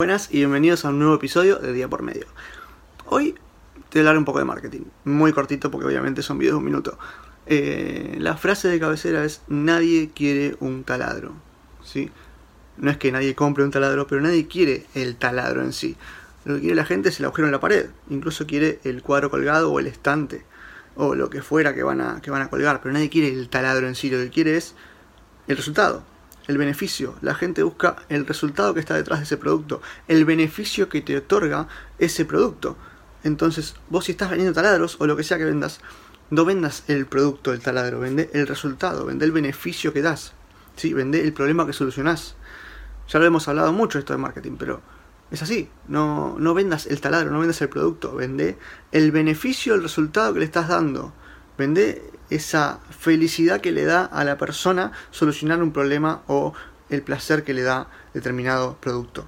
Buenas y bienvenidos a un nuevo episodio de Día por Medio. Hoy te voy a hablar un poco de marketing, muy cortito porque obviamente son videos de un minuto. Eh, la frase de cabecera es nadie quiere un taladro. ¿sí? No es que nadie compre un taladro, pero nadie quiere el taladro en sí. Lo que quiere la gente es el agujero en la pared, incluso quiere el cuadro colgado o el estante o lo que fuera que van a, que van a colgar, pero nadie quiere el taladro en sí, lo que quiere es el resultado, el beneficio. La gente busca el resultado que está detrás de ese producto, el beneficio que te otorga ese producto. Entonces, vos si estás vendiendo taladros o lo que sea que vendas, no vendas el producto del taladro, vende el resultado, vende el beneficio que das, ¿sí? vende el problema que solucionás. Ya lo hemos hablado mucho esto de marketing, pero es así. No, no vendas el taladro, no vendas el producto, vende el beneficio, el resultado que le estás dando. Vende esa felicidad que le da a la persona solucionar un problema o el placer que le da determinado producto.